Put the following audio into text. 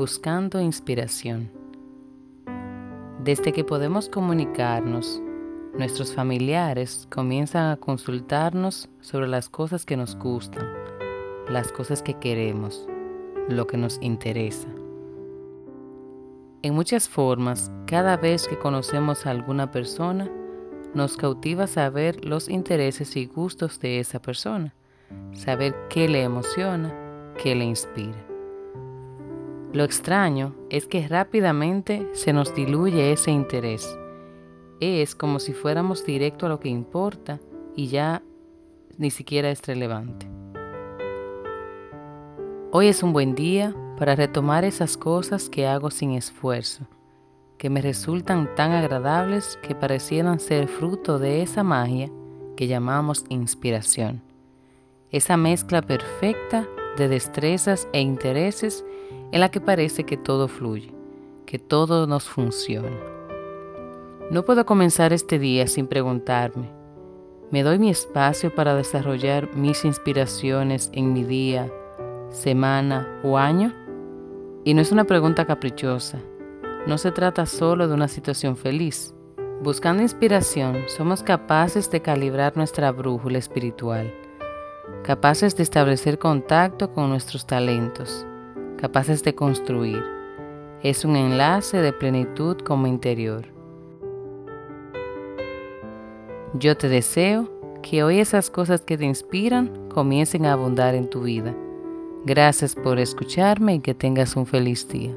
Buscando inspiración. Desde que podemos comunicarnos, nuestros familiares comienzan a consultarnos sobre las cosas que nos gustan, las cosas que queremos, lo que nos interesa. En muchas formas, cada vez que conocemos a alguna persona, nos cautiva saber los intereses y gustos de esa persona, saber qué le emociona, qué le inspira. Lo extraño es que rápidamente se nos diluye ese interés. Es como si fuéramos directo a lo que importa y ya ni siquiera es relevante. Hoy es un buen día para retomar esas cosas que hago sin esfuerzo, que me resultan tan agradables que parecieran ser fruto de esa magia que llamamos inspiración. Esa mezcla perfecta de destrezas e intereses en la que parece que todo fluye, que todo nos funciona. No puedo comenzar este día sin preguntarme, ¿me doy mi espacio para desarrollar mis inspiraciones en mi día, semana o año? Y no es una pregunta caprichosa, no se trata solo de una situación feliz. Buscando inspiración, somos capaces de calibrar nuestra brújula espiritual, capaces de establecer contacto con nuestros talentos, capaces de construir. Es un enlace de plenitud como interior. Yo te deseo que hoy esas cosas que te inspiran comiencen a abundar en tu vida. Gracias por escucharme y que tengas un feliz día.